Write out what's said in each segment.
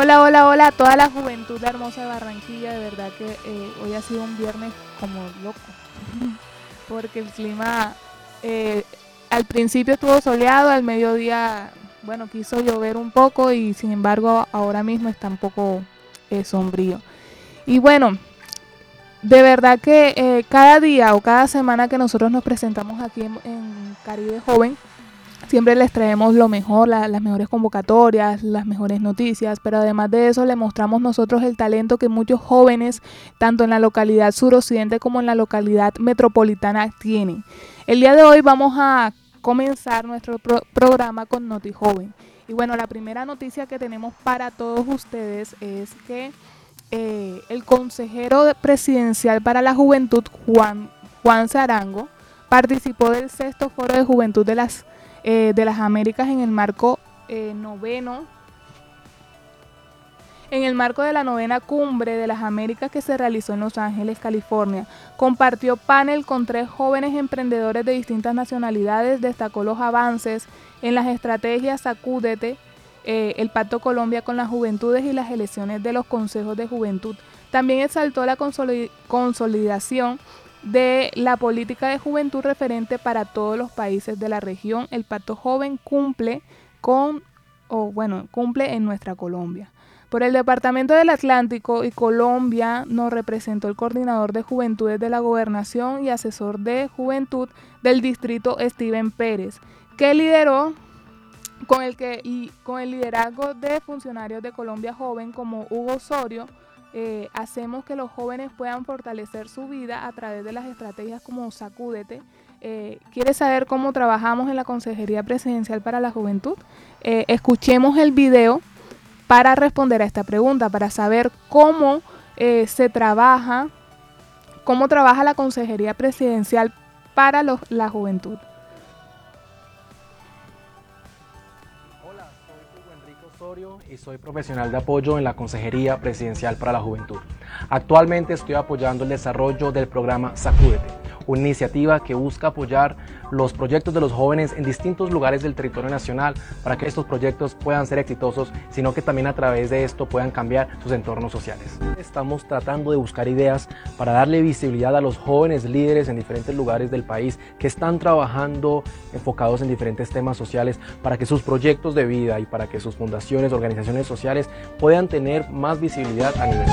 Hola, hola, hola a toda la juventud hermosa de Barranquilla. De verdad que eh, hoy ha sido un viernes como loco. Porque el clima eh, al principio estuvo soleado, al mediodía, bueno, quiso llover un poco y sin embargo ahora mismo está un poco eh, sombrío. Y bueno, de verdad que cada día o cada semana que nosotros nos presentamos aquí en Caribe Joven, Siempre les traemos lo mejor, las mejores convocatorias, las mejores noticias, pero además de eso le mostramos nosotros el talento que muchos jóvenes, tanto en la localidad suroccidente como en la localidad metropolitana, tienen. El día de hoy vamos a comenzar nuestro programa con Noti Joven. Y bueno, la primera noticia que tenemos para todos ustedes es que eh, el consejero presidencial para la juventud, Juan, Juan Zarango, participó del sexto foro de juventud de las eh, de las Américas en el marco eh, noveno, en el marco de la novena cumbre de las Américas que se realizó en Los Ángeles, California. Compartió panel con tres jóvenes emprendedores de distintas nacionalidades, destacó los avances en las estrategias Sacúdete, eh, el Pacto Colombia con las Juventudes y las elecciones de los consejos de juventud. También exaltó la consolidación de la política de juventud referente para todos los países de la región. El Pacto Joven cumple con, o bueno, cumple en nuestra Colombia. Por el Departamento del Atlántico y Colombia nos representó el coordinador de juventudes de la gobernación y asesor de juventud del distrito Steven Pérez, que lideró con el, que, y, con el liderazgo de funcionarios de Colombia Joven como Hugo Osorio, eh, hacemos que los jóvenes puedan fortalecer su vida a través de las estrategias como Sacúdete. Eh, ¿Quieres saber cómo trabajamos en la Consejería Presidencial para la Juventud? Eh, escuchemos el video para responder a esta pregunta, para saber cómo se trabaja, cómo trabaja la Consejería Presidencial para la Juventud. Y soy profesional de apoyo en la Consejería Presidencial para la Juventud. Actualmente estoy apoyando el desarrollo del programa Sacúdete, una iniciativa que busca apoyar los proyectos de los jóvenes en distintos lugares del territorio nacional para que estos proyectos puedan ser exitosos, sino que también a través de esto puedan cambiar sus entornos sociales. Estamos tratando de buscar ideas para darle visibilidad a los jóvenes líderes en diferentes lugares del país que están trabajando enfocados en diferentes temas sociales para que sus proyectos de vida y para que sus fundaciones, organizaciones sociales puedan tener más visibilidad a nivel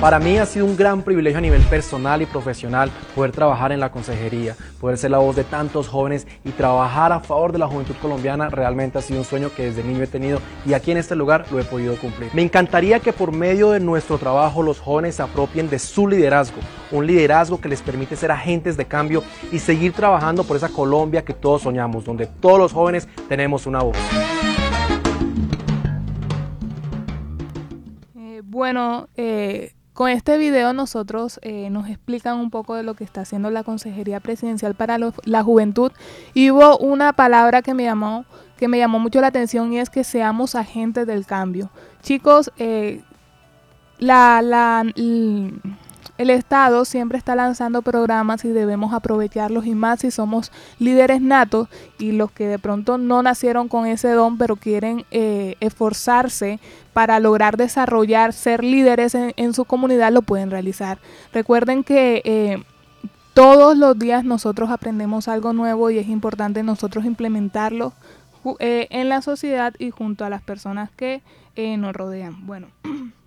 para mí ha sido un gran privilegio a nivel personal y profesional poder trabajar en la consejería, poder ser la voz de tantos jóvenes y trabajar a favor de la juventud colombiana realmente ha sido un sueño que desde niño he tenido y aquí en este lugar lo he podido cumplir. Me encantaría que por medio de nuestro trabajo los jóvenes se apropien de su liderazgo, un liderazgo que les permite ser agentes de cambio y seguir trabajando por esa Colombia que todos soñamos, donde todos los jóvenes tenemos una voz. Eh, bueno, eh, con este video nosotros eh, nos explican un poco de lo que está haciendo la Consejería Presidencial para la Juventud y hubo una palabra que me llamó que me llamó mucho la atención y es que seamos agentes del cambio. Chicos, eh, la, la, el Estado siempre está lanzando programas y debemos aprovecharlos y más si somos líderes natos y los que de pronto no nacieron con ese don pero quieren eh, esforzarse para lograr desarrollar, ser líderes en, su comunidad, lo pueden realizar. Recuerden que eh, todos los días nosotros aprendemos algo nuevo y es importante nosotros implementarlo eh, en la sociedad y junto a las personas que nos rodean. Bueno.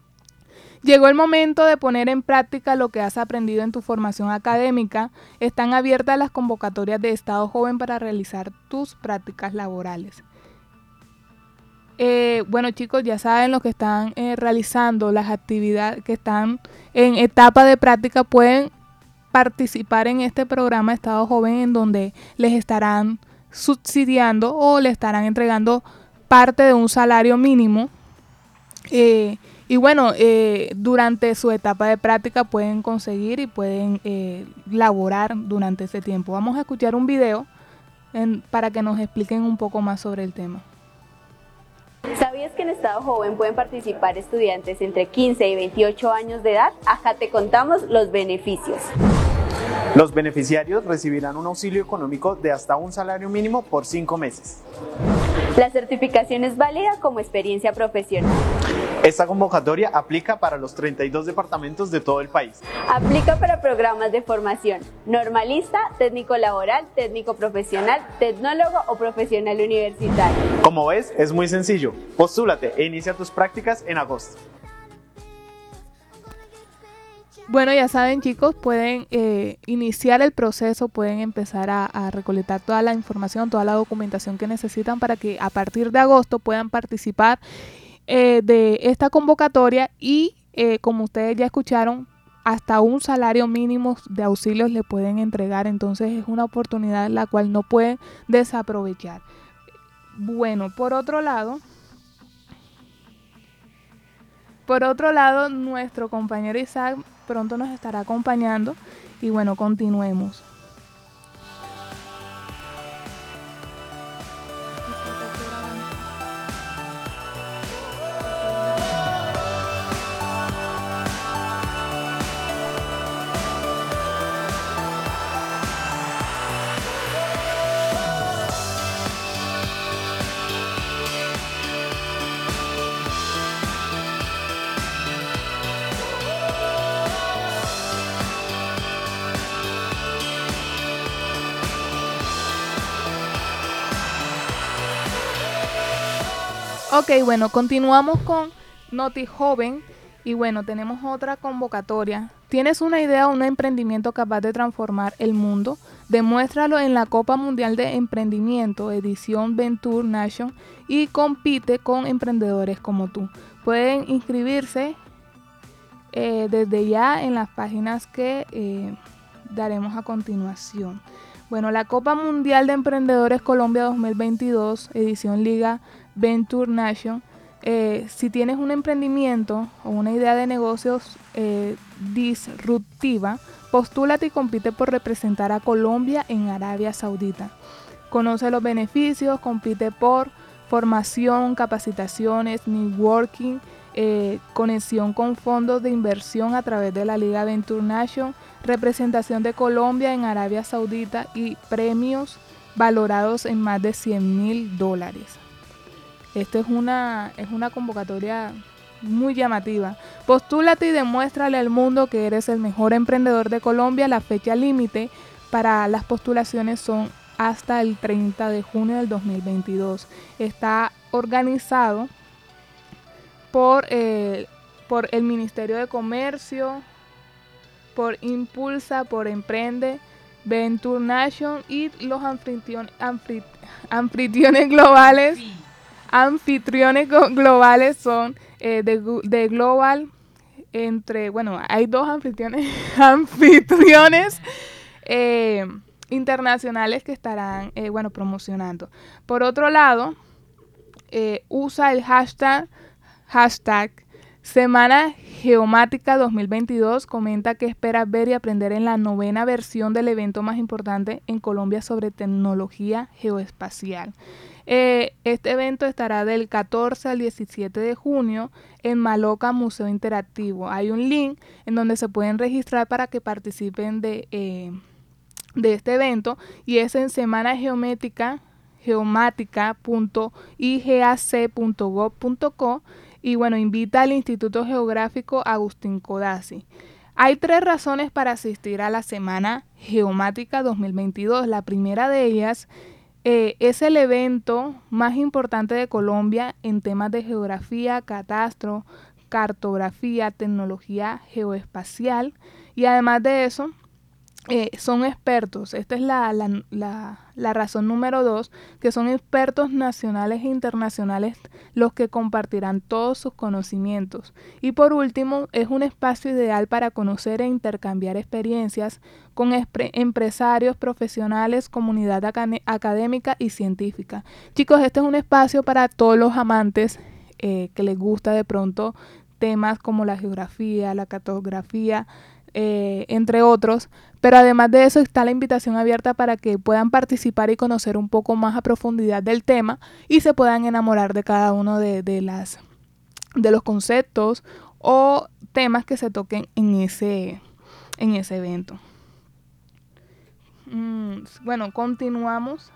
Llegó el momento de poner en práctica lo que has aprendido en tu formación académica. Están abiertas las convocatorias de Estado Joven para realizar tus prácticas laborales. Eh, bueno chicos, ya saben lo que están eh, realizando, las actividades que están en etapa de práctica pueden participar en este programa Estado Joven en donde les estarán subsidiando o le estarán entregando parte de un salario mínimo. Eh, y bueno, eh, durante su etapa de práctica pueden conseguir y pueden eh, laborar durante ese tiempo. Vamos a escuchar un video para que nos expliquen un poco más sobre el tema. ¿Sabías que en Estado Joven pueden participar estudiantes entre 15 y 28 años de edad? Acá te contamos los beneficios. Los beneficiarios recibirán un auxilio económico de hasta un salario mínimo por cinco meses. La certificación es válida como experiencia profesional. Esta convocatoria aplica para los 32 departamentos de todo el país. Aplica para programas de formación normalista, técnico laboral, técnico profesional, tecnólogo o profesional universitario. Como ves, es muy sencillo. Postúlate e inicia tus prácticas en agosto. Bueno, ya saben chicos, pueden eh, iniciar el proceso, pueden empezar a, recolectar toda la información, toda la documentación que necesitan para que a partir de agosto puedan participar eh, de esta convocatoria y eh, como ustedes ya escucharon, hasta un salario mínimo de auxilios le pueden entregar, entonces es una oportunidad la cual no pueden desaprovechar. Bueno, por otro lado, por otro lado, nuestro compañero Isaac pronto nos estará acompañando y bueno, continuemos. Ok, bueno, continuamos con Noti Joven y bueno, tenemos otra convocatoria. ¿Tienes una idea o un emprendimiento capaz de transformar el mundo? Demuéstralo en la Copa Mundial de Emprendimiento, edición Venture Nation, y compite con emprendedores como tú. Pueden inscribirse eh, desde ya en las páginas que eh, daremos a continuación. Bueno, la Copa Mundial de Emprendedores Colombia 2022, edición Liga Venture Nation. Eh, si tienes un emprendimiento o una idea de negocios eh, disruptiva, postúlate y compite por representar a Colombia en Arabia Saudita. Conoce los beneficios, compite por formación, capacitaciones, networking, eh, conexión con fondos de inversión a través de la Liga Venture Nation, representación de Colombia en Arabia Saudita y premios valorados en más de 100 mil dólares. Esta es una, es una convocatoria muy llamativa. Postúlate y demuéstrale al mundo que eres el mejor emprendedor de Colombia. La fecha límite para las postulaciones son hasta el 30 de junio del 2022. Está organizado por, eh, por el Ministerio de Comercio, por Impulsa, por Emprende, Venture Nation y los anfitriones globales anfitriones globales son eh, de, Global, entre, bueno, hay dos anfitriones, anfitriones eh, internacionales que estarán, eh, bueno, promocionando. Por otro lado, usa el hashtag, hashtag Semana Geomática 2022 comenta que espera ver y aprender en la novena versión del evento más importante en Colombia sobre tecnología geoespacial. Eh, este evento estará del 14 al 17 de junio en Maloca Museo Interactivo. Hay un link en donde se pueden registrar para que participen de, eh, de este evento y es en Semana Geométrica geomática.igac.gov.co y bueno, invita al Instituto Geográfico Agustín Codazzi. Hay tres razones para asistir a la Semana Geomática 2022. La primera de ellas eh, es el evento más importante de Colombia en temas de geografía, catastro, cartografía, tecnología geoespacial y además de eso eh, son expertos, esta es la, la, razón número dos, que son expertos nacionales e internacionales los que compartirán todos sus conocimientos. Y por último, es un espacio ideal para conocer e intercambiar experiencias con empresarios, profesionales, comunidad académica y científica. Chicos, este es un espacio para todos los amantes eh, que les gusta de pronto temas como la geografía, la cartografía, eh, entre otros. Pero además de eso está la invitación abierta para que puedan participar y conocer un poco más a profundidad del tema y se puedan enamorar de cada uno de, las, de los conceptos o temas que se toquen en ese, en ese evento. Mm, bueno, continuamos.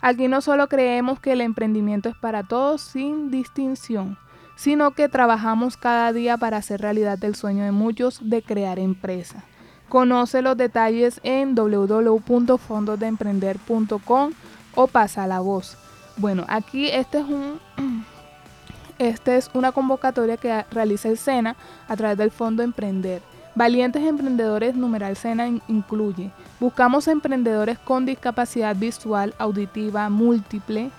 Aquí no solo creemos que el emprendimiento es para todos sin distinción, sino que trabajamos cada día para hacer realidad el sueño de muchos de crear empresa. Conoce los detalles en www.fondosdeemprender.com o pasa la voz. Bueno, aquí este es un este es una convocatoria que realiza el SENA a través del Fondo Emprender. Valientes Emprendedores numeral SENA incluye. Buscamos emprendedores con discapacidad visual, auditiva, múltiple,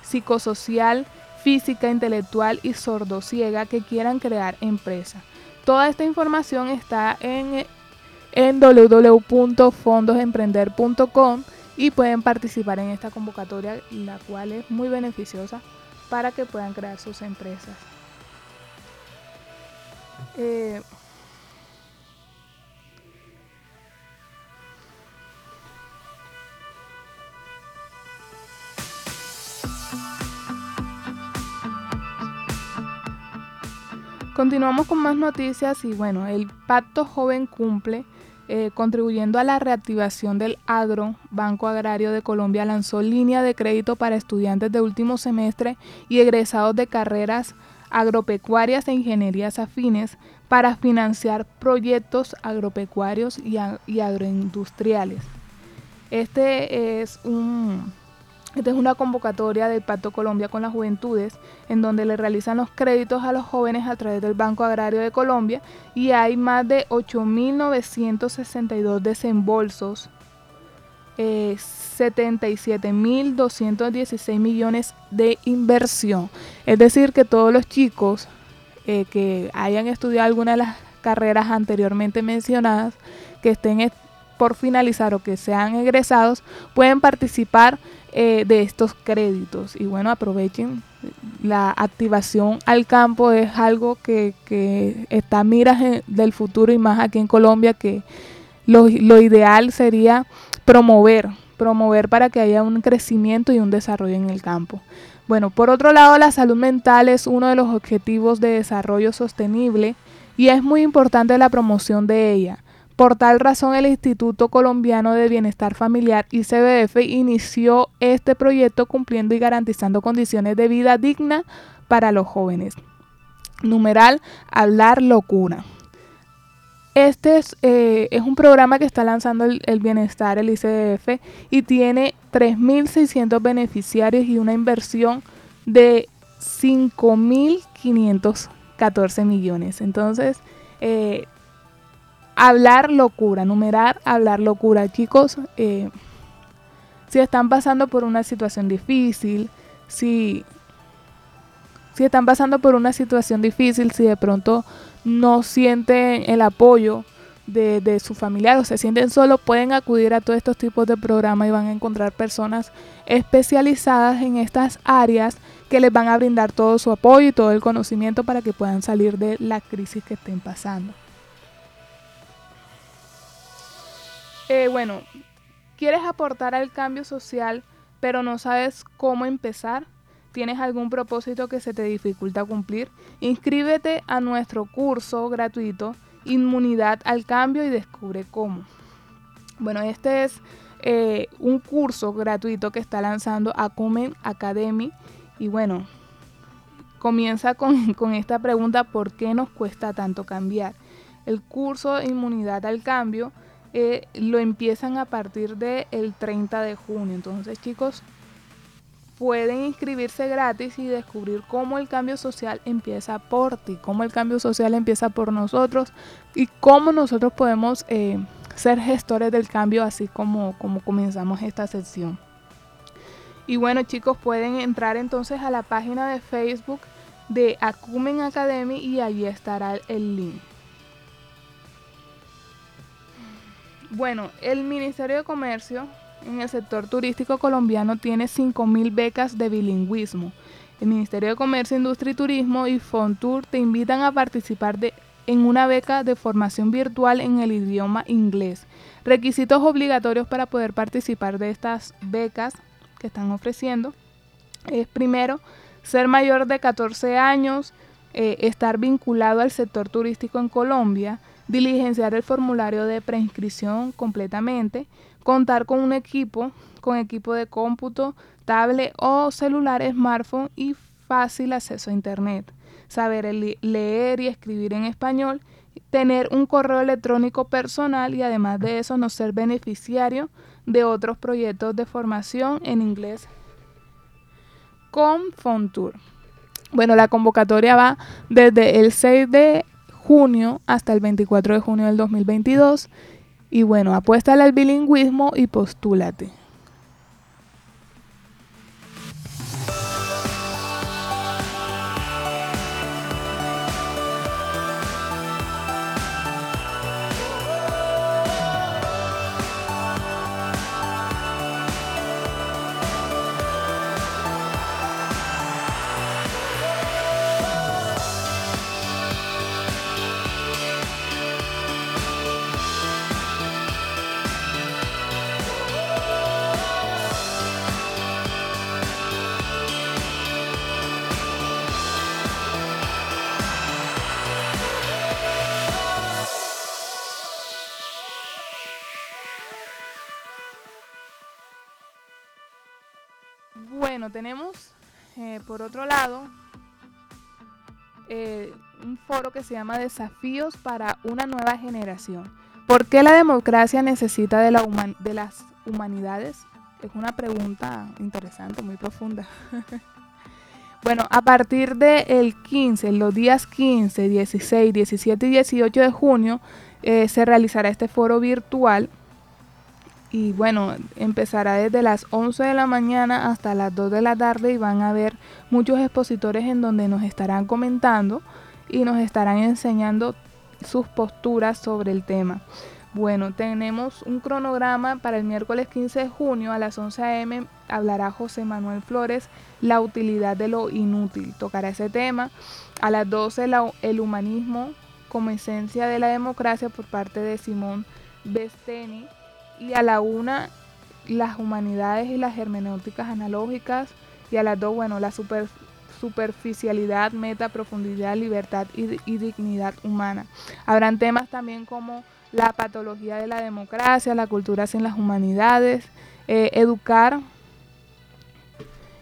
psicosocial, física, intelectual y sordociega que quieran crear empresa. Toda esta información está en, en www.fondosemprender.com y pueden participar en esta convocatoria, la cual es muy beneficiosa para que puedan crear sus empresas. Eh, Continuamos con más noticias y bueno, el Pacto Joven cumple eh, contribuyendo a la reactivación del agro. Banco Agrario de Colombia lanzó línea de crédito para estudiantes de último semestre y egresados de carreras agropecuarias e ingenierías afines para financiar proyectos agropecuarios y agroindustriales. Este es un esta es una convocatoria del Pacto Colombia con las Juventudes, en donde le realizan los créditos a los jóvenes a través del Banco Agrario de Colombia y hay más de 8.962 desembolsos, 77.216 eh, millones de inversión. Es decir, que todos los chicos eh, que hayan estudiado alguna de las carreras anteriormente mencionadas, que estén por finalizar o que sean egresados, pueden participar eh, de estos créditos. Y bueno, aprovechen. La activación al campo es algo que, está a miras del futuro y más aquí en Colombia que lo, lo ideal sería promover, promover para que haya un crecimiento y un desarrollo en el campo. Bueno, por otro lado, la salud mental es uno de los objetivos de desarrollo sostenible y es muy importante la promoción de ella. Por tal razón, el Instituto Colombiano de Bienestar Familiar, ICBF, inició este proyecto cumpliendo y garantizando condiciones de vida digna para los jóvenes. Numeral, hablar locura. Este es, eh, un programa que está lanzando el, bienestar, el ICBF, y tiene 3.600 beneficiarios y una inversión de 5.514 millones. Entonces, eh, hablar locura, numerar, hablar locura. Chicos, eh, si están pasando por una situación difícil, si, si están pasando por una situación difícil, si de pronto no sienten el apoyo de, de su familiar o se sienten solos, pueden acudir a todos estos tipos de programas y van a encontrar personas especializadas en estas áreas que les van a brindar todo su apoyo y todo el conocimiento para que puedan salir de la crisis que estén pasando. Eh, bueno, ¿quieres aportar al cambio social pero no sabes cómo empezar? ¿Tienes algún propósito que se te dificulta cumplir? Inscríbete a nuestro curso gratuito Inmunidad al Cambio y descubre cómo. Bueno, este es eh, un curso gratuito que está lanzando Acumen Academy y bueno, comienza con, con esta pregunta, ¿por qué nos cuesta tanto cambiar? El curso Inmunidad al Cambio eh, lo empiezan a partir del 30 de junio. Entonces, chicos, pueden inscribirse gratis y descubrir cómo el cambio social empieza por ti, cómo el cambio social empieza por nosotros y cómo nosotros podemos eh, ser gestores del cambio así como, como comenzamos esta sesión. Y bueno chicos, pueden entrar entonces a la página de Facebook de Acumen Academy y allí estará el link. Bueno, el Ministerio de Comercio en el sector turístico colombiano tiene 5.000 becas de bilingüismo. El Ministerio de Comercio, Industria y Turismo y Fontour te invitan a participar de, en una beca de formación virtual en el idioma inglés. Requisitos obligatorios para poder participar de estas becas que están ofreciendo es primero ser mayor de 14 años, eh, estar vinculado al sector turístico en Colombia, diligenciar el formulario de preinscripción completamente, contar con un equipo, con equipo de cómputo, tablet o celular, smartphone y fácil acceso a Internet, saber leer y escribir en español, tener un correo electrónico personal y además de eso no ser beneficiario de otros proyectos de formación en inglés con Fontour. Bueno, la convocatoria va desde el 6 de junio hasta el 24 de junio del 2022. Y bueno, apuéstale al bilingüismo y postúlate. Bueno, tenemos eh, por otro lado eh, un foro que se llama Desafíos para una nueva generación. ¿Por qué la democracia necesita de, la de las humanidades? Es una pregunta interesante, muy profunda. bueno, a partir del 15, los días 15, 16, 17 y 18 de junio, eh, se realizará este foro virtual y bueno, empezará desde las 11 de la mañana hasta las 2 de la tarde y van a haber muchos expositores en donde nos estarán comentando y nos estarán enseñando sus posturas sobre el tema. Bueno, tenemos un cronograma para el miércoles 15 de junio a las 11 a.m. Hablará José Manuel Flores la utilidad de lo inútil. Tocará ese tema. A las 12 el humanismo como esencia de la democracia por parte de Simón Besteni y a la una las humanidades y las hermenéuticas analógicas y a las dos, bueno, la super, superficialidad, meta, profundidad, libertad y, dignidad humana. Habrán temas también como la patología de la democracia, la cultura sin las humanidades, eh, educar,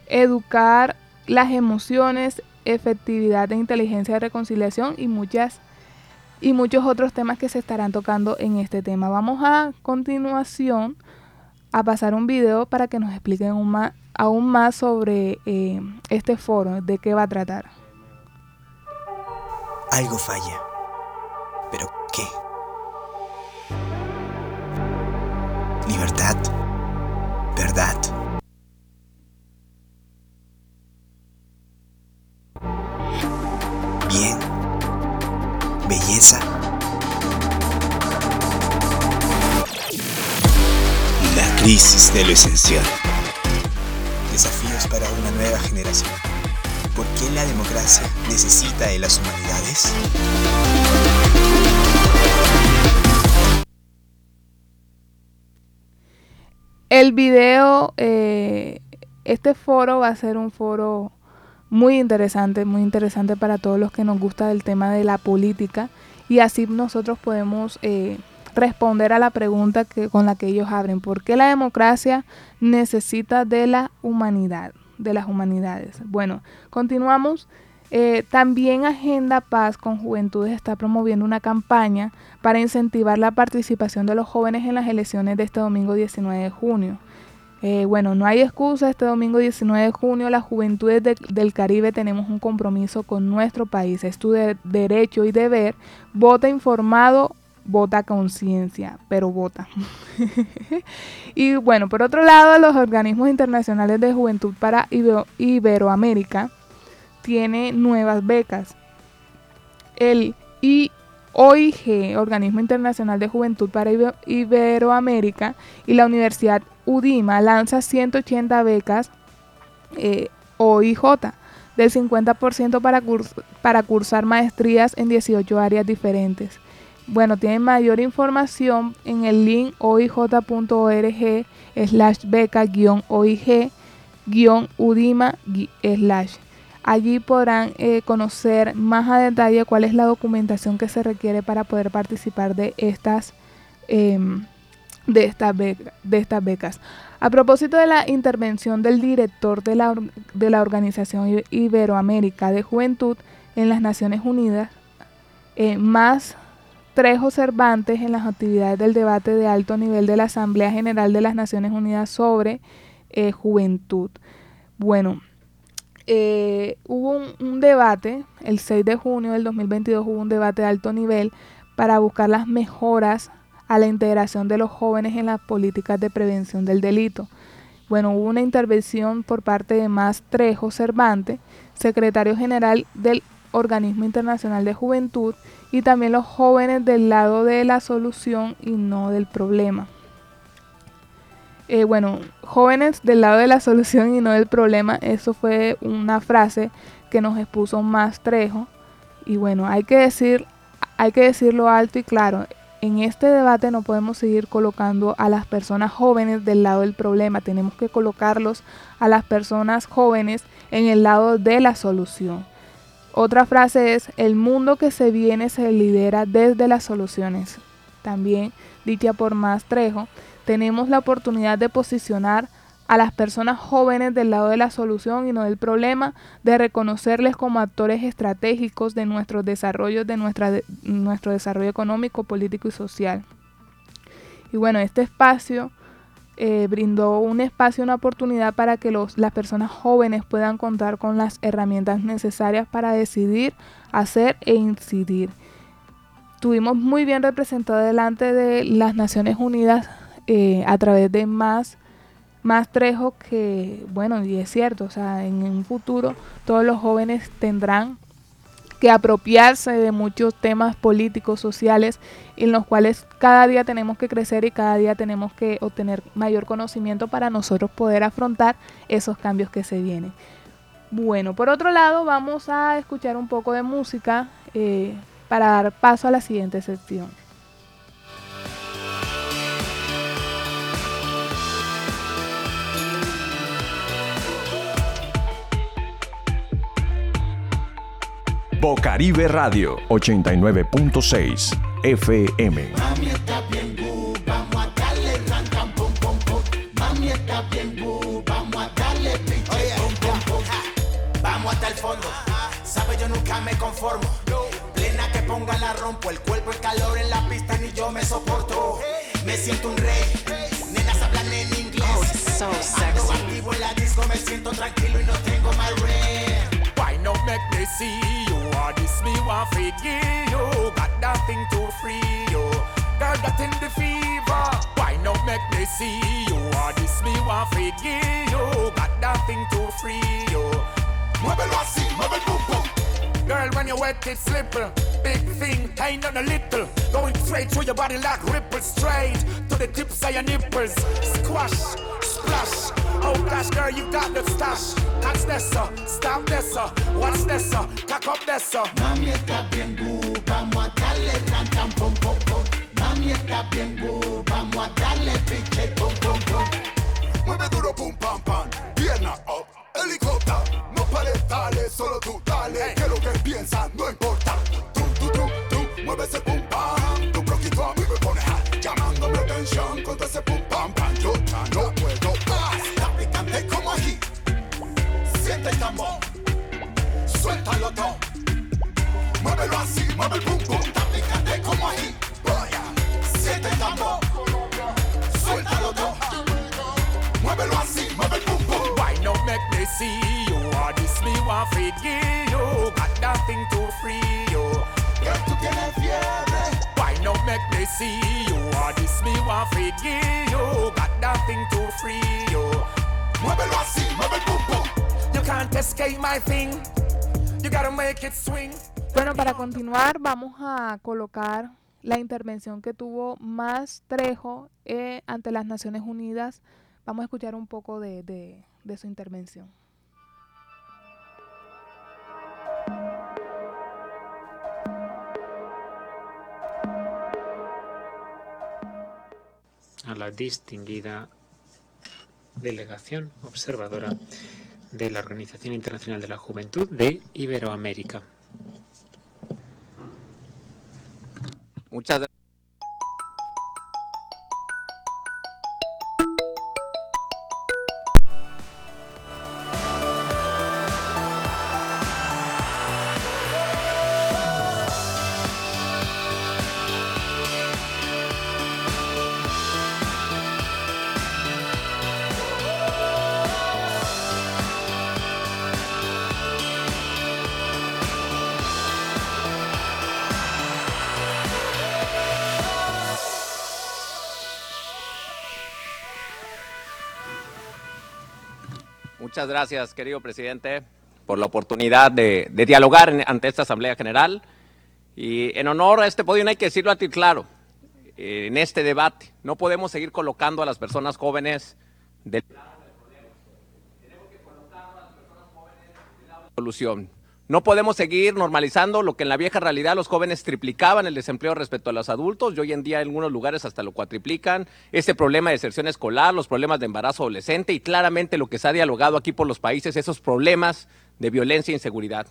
educar las emociones, efectividad de inteligencia de reconciliación y muchas y muchos otros temas que se estarán tocando en este tema. Vamos a continuación a pasar un video para que nos expliquen aún más, sobre eh, este foro, de qué va a tratar. Algo falla. ¿Pero qué? Libertad. Verdad. Crisis de lo esencial. Desafíos para una nueva generación. ¿Por qué la democracia necesita de las humanidades? El video, eh, este foro va a ser un foro muy interesante, muy interesante para todos los que nos gusta el tema de la política y así nosotros podemos eh, responder a la pregunta que, con la que ellos abren, ¿por qué la democracia necesita de la humanidad, de las humanidades? Bueno, continuamos. Eh, también Agenda Paz con Juventudes está promoviendo una campaña para incentivar la participación de los jóvenes en las elecciones de este domingo 19 de junio. Eh, bueno, no hay excusa, este domingo 19 de junio las juventudes del Caribe tenemos un compromiso con nuestro país, es tu derecho y deber, vota informado, vota conciencia, pero vota. y bueno, por otro lado, los organismos internacionales de juventud para Iberoamérica tiene nuevas becas. El OIG, Organismo Internacional de Juventud para Iberoamérica, y la Universidad UDIMA lanza 180 becas eh, OIJ del 50% para, para cursar maestrías en 18 áreas diferentes. Bueno, tienen mayor información en el link oij.org slash beca-oig-udima slash. Allí podrán eh, conocer más a detalle cuál es la documentación que se requiere para poder participar de estas, em, de becas. A propósito de la intervención del director de la, de la Organización Iberoamérica de Juventud en las Naciones Unidas, eh, más tres observantes en las actividades del debate de alto nivel de la Asamblea General de las Naciones Unidas sobre eh, juventud. Bueno, eh, hubo un, debate, el 6 de junio del 2022 hubo un debate de alto nivel para buscar las mejoras a la integración de los jóvenes en las políticas de prevención del delito. Bueno, hubo una intervención por parte de Más Trejo Cervantes, secretario general del Organismo Internacional de Juventud, y también los jóvenes del lado de la solución y no del problema. Eh, bueno, jóvenes del lado de la solución y no del problema, eso fue una frase que nos expuso Más Trejo. Y bueno, hay que decir, hay que decirlo alto y claro, en este debate no podemos seguir colocando a las personas jóvenes del lado del problema, tenemos que colocarlos a las personas jóvenes en el lado de la solución. Otra frase es, el mundo que se viene se lidera desde las soluciones. También dicha por Mastrejo, tenemos la oportunidad de posicionar a las personas jóvenes del lado de la solución y no del problema, de reconocerles como actores estratégicos de nuestros desarrollos, de nuestra, nuestro desarrollo económico, político y social. Y bueno, este espacio eh, brindó un espacio, una oportunidad para que los, las personas jóvenes puedan contar con las herramientas necesarias para decidir, hacer e incidir. Tuvimos muy bien representado delante de las Naciones Unidas eh, a través de más más Trejo que, bueno, y es cierto, o sea, en un futuro todos los jóvenes tendrán que apropiarse de muchos temas políticos, sociales, en los cuales cada día tenemos que crecer y cada día tenemos que obtener mayor conocimiento para nosotros poder afrontar esos cambios que se vienen. Bueno, por otro lado, vamos a escuchar un poco de música eh, para dar paso a la siguiente sección. Bocaribe Radio 89.6 FM. Mami está bien good, vamos a darle rancan pum pum pum. Mami está bien good, vamos a darle pinche pum pum pum. Vamos hasta el fondo, sabe yo nunca me conformo. Plena que ponga la rompo, el cuerpo el calor en la pista ni yo me soporto. Me siento un rey, nenas hablan en inglés. Oh, so sexy. activo en la disco, me siento tranquilo y no tengo mal rey. Make me see you? Or this me want to give you? Got that thing to free you. Girl, got in the fever. Why not make me see you? Or this me want to give you? Got that thing to free you. Así, mueve el boom boom. Girl, when you wet it slipper. Big thing, tiny on a little. Going straight through your body like ripples. Straight to the tips of your nipples. Squash, splash. Oh gosh, girl, you got the stash. Catch this, stop this, uh, what's this, uh, cock up this, uh. Mami está bien good, vamos a darle rancan pum pum pum. Mami está bien good, vamos a darle pinche pum pum pum. Mueve duro pum pam pam, pierna up, helicóptero. No pares, dale, solo tú dale, que lo que piensas no importa. Tú, tú, tú, tú, mueve ese pum pam. Tu broquito a mí me pone hot, llamando mi atención con todo ese pum Siente tambor, suéltalo todo. Muévelo así, mueve el pum pum, está picante como siente el tambor, suéltalo todo. Muévelo así, mueve el pum pum. Why not make me see you? Or this me want give you? Got nothing to free you. Tú tienes fiebre. Why not make me see you? Or this me want give you? Got nothing to free you. Muévelo así, mueve el pum pum. You can't escape my thing. You gotta make it swing. Bueno, para continuar vamos a colocar la intervención que tuvo Más Trejo eh, ante las Naciones Unidas. Vamos a escuchar un poco de, de, de su intervención. a la distinguida delegación observadora de la Organización Internacional de la Juventud de Iberoamérica. Muchas. Muchas gracias, querido presidente, por la oportunidad de, dialogar ante esta Asamblea General. Y en honor a este podio, hay que decirlo a ti claro, eh, en este debate, no podemos seguir colocando a las personas jóvenes de solución. No podemos seguir normalizando lo que en la vieja realidad los jóvenes triplicaban el desempleo respecto a los adultos y hoy en día en algunos lugares hasta lo cuatriplican. Ese problema de deserción escolar, los problemas de embarazo adolescente y claramente lo que se ha dialogado aquí por los países, esos problemas de violencia e inseguridad.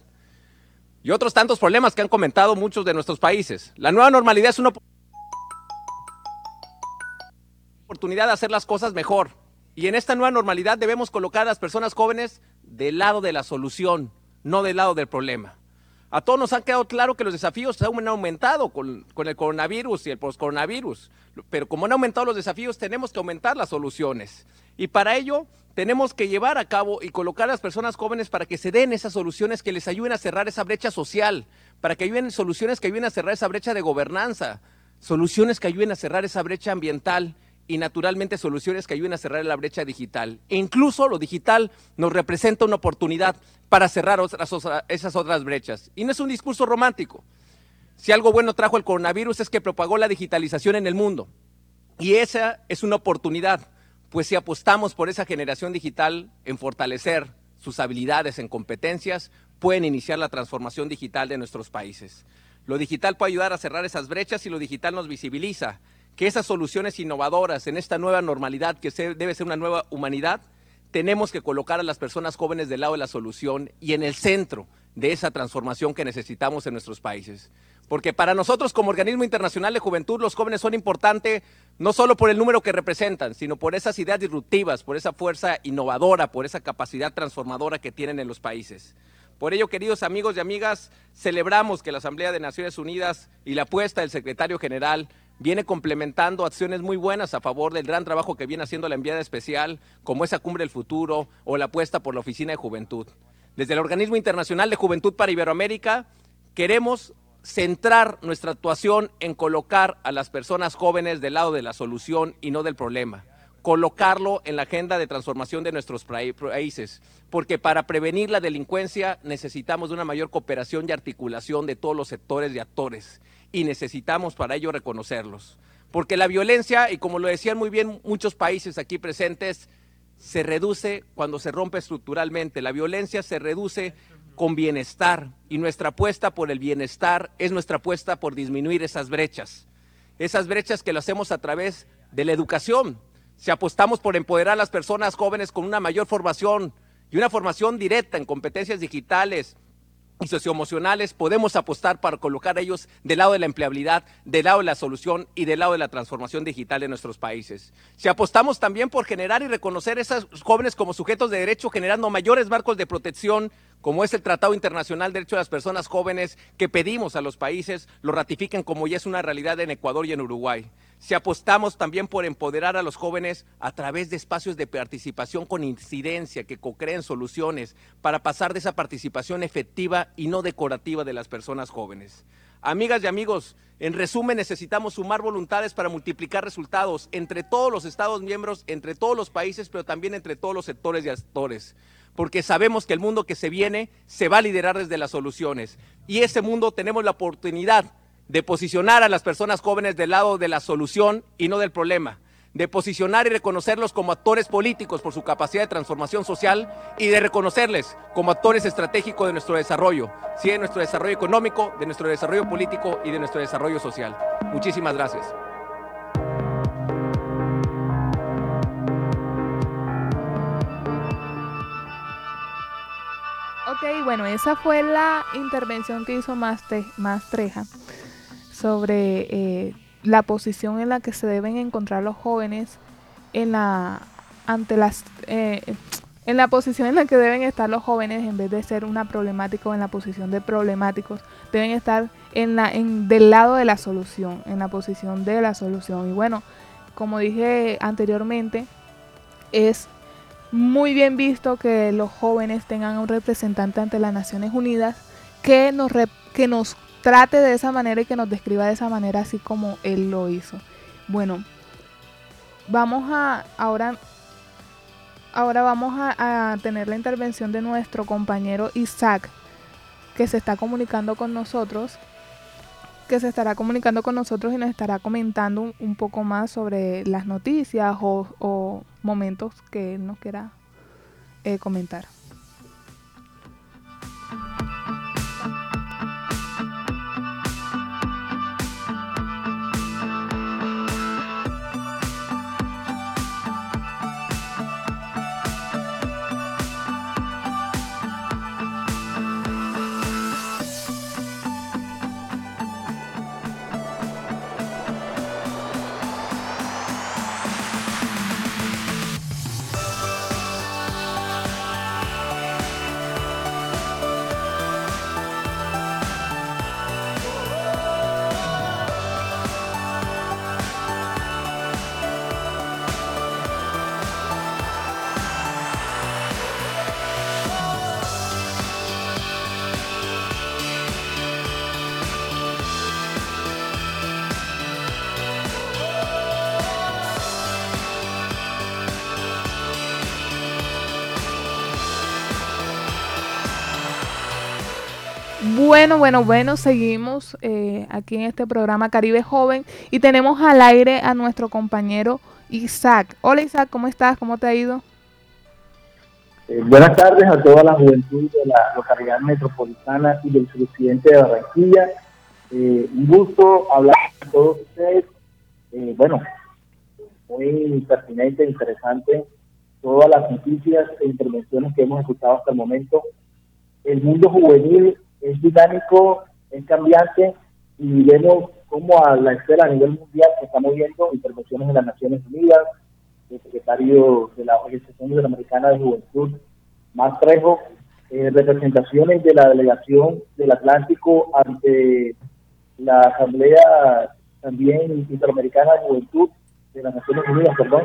Y otros tantos problemas que han comentado muchos de nuestros países. La nueva normalidad es una oportunidad de hacer las cosas mejor. Y en esta nueva normalidad debemos colocar a las personas jóvenes del lado de la solución, no del lado del problema. A todos nos han quedado claro que los desafíos han aumentado con, el coronavirus y el post-coronavirus, pero como han aumentado los desafíos, tenemos que aumentar las soluciones. Y para ello tenemos que llevar a cabo y colocar a las personas jóvenes para que se den esas soluciones que les ayuden a cerrar esa brecha social, para que ayuden soluciones que ayuden a cerrar esa brecha de gobernanza, soluciones que ayuden a cerrar esa brecha ambiental y naturalmente soluciones que ayuden a cerrar la brecha digital. E incluso lo digital nos representa una oportunidad para cerrar esas otras brechas. Y no es un discurso romántico. Si algo bueno trajo el coronavirus es que propagó la digitalización en el mundo. Y esa es una oportunidad, pues si apostamos por esa generación digital en fortalecer sus habilidades en competencias, pueden iniciar la transformación digital de nuestros países. Lo digital puede ayudar a cerrar esas brechas y lo digital nos visibiliza que esas soluciones innovadoras en esta nueva normalidad que debe ser una nueva humanidad, tenemos que colocar a las personas jóvenes del lado de la solución y en el centro de esa transformación que necesitamos en nuestros países. Porque para nosotros como Organismo Internacional de Juventud los jóvenes son importantes no solo por el número que representan, sino por esas ideas disruptivas, por esa fuerza innovadora, por esa capacidad transformadora que tienen en los países. Por ello, queridos amigos y amigas, celebramos que la Asamblea de Naciones Unidas y la apuesta del secretario general viene complementando acciones muy buenas a favor del gran trabajo que viene haciendo la enviada especial, como esa Cumbre del Futuro o la apuesta por la Oficina de Juventud. Desde el Organismo Internacional de Juventud para Iberoamérica, queremos centrar nuestra actuación en colocar a las personas jóvenes del lado de la solución y no del problema colocarlo en la agenda de transformación de nuestros países, porque para prevenir la delincuencia necesitamos de una mayor cooperación y articulación de todos los sectores y actores, y necesitamos para ello reconocerlos. Porque la violencia, y como lo decían muy bien muchos países aquí presentes, se reduce cuando se rompe estructuralmente. La violencia se reduce con bienestar, y nuestra apuesta por el bienestar es nuestra apuesta por disminuir esas brechas. Esas brechas que lo hacemos a través de la educación, si apostamos por empoderar a las personas jóvenes con una mayor formación y una formación directa en competencias digitales y socioemocionales, podemos apostar para colocar a ellos del lado de la empleabilidad, del lado de la solución y del lado de la transformación digital de nuestros países. Si apostamos también por generar y reconocer a esos jóvenes como sujetos de derecho, generando mayores marcos de protección como es el Tratado Internacional de Derechos de las Personas Jóvenes, que pedimos a los países lo ratifiquen como ya es una realidad en Ecuador y en Uruguay. Si apostamos también por empoderar a los jóvenes a través de espacios de participación con incidencia, que co-creen soluciones para pasar de esa participación efectiva y no decorativa de las personas jóvenes. Amigas y amigos, en resumen necesitamos sumar voluntades para multiplicar resultados entre todos los Estados miembros, entre todos los países, pero también entre todos los sectores y actores porque sabemos que el mundo que se viene se va a liderar desde las soluciones. Y ese mundo tenemos la oportunidad de posicionar a las personas jóvenes del lado de la solución y no del problema, de posicionar y reconocerlos como actores políticos por su capacidad de transformación social y de reconocerles como actores estratégicos de nuestro desarrollo, sí, de nuestro desarrollo económico, de nuestro desarrollo político y de nuestro desarrollo social. Muchísimas gracias. Ok, bueno, esa fue la intervención que hizo Mastreja sobre eh, la posición en la que se deben encontrar los jóvenes en la ante las eh, en la posición en la que deben estar los jóvenes en vez de ser una problemática o en la posición de problemáticos. Deben estar en la en del lado de la solución en la posición de la solución. Y bueno como dije anteriormente es muy bien visto que los jóvenes tengan un representante ante las Naciones Unidas que nos, que nos trate de esa manera y que nos describa de esa manera así como él lo hizo. Bueno, vamos a ahora ahora vamos a, a, tener la intervención de nuestro compañero Isaac que se está comunicando con nosotros que se estará comunicando con nosotros y nos estará comentando un, poco más sobre las noticias o, momentos que él nos quiera eh, comentar. Bueno, bueno, bueno, seguimos eh, aquí en este programa Caribe Joven y tenemos al aire a nuestro compañero Isaac. Hola Isaac, ¿cómo estás? ¿Cómo te ha ido? Eh, buenas tardes a toda la juventud de la localidad metropolitana y del suroccidente de Barranquilla. Eh, un gusto hablar con todos ustedes. bueno, muy pertinente, interesante todas las noticias e intervenciones que hemos escuchado hasta el momento. El mundo juvenil es dinámico, es cambiante y vemos cómo a la esfera a nivel mundial se están moviendo intervenciones de las Naciones Unidas, el secretario de la Organización Interamericana de Juventud, Mark Trejo, eh, representaciones de la delegación del Atlántico ante la Asamblea también Interamericana de Juventud de las Naciones Unidas, perdón,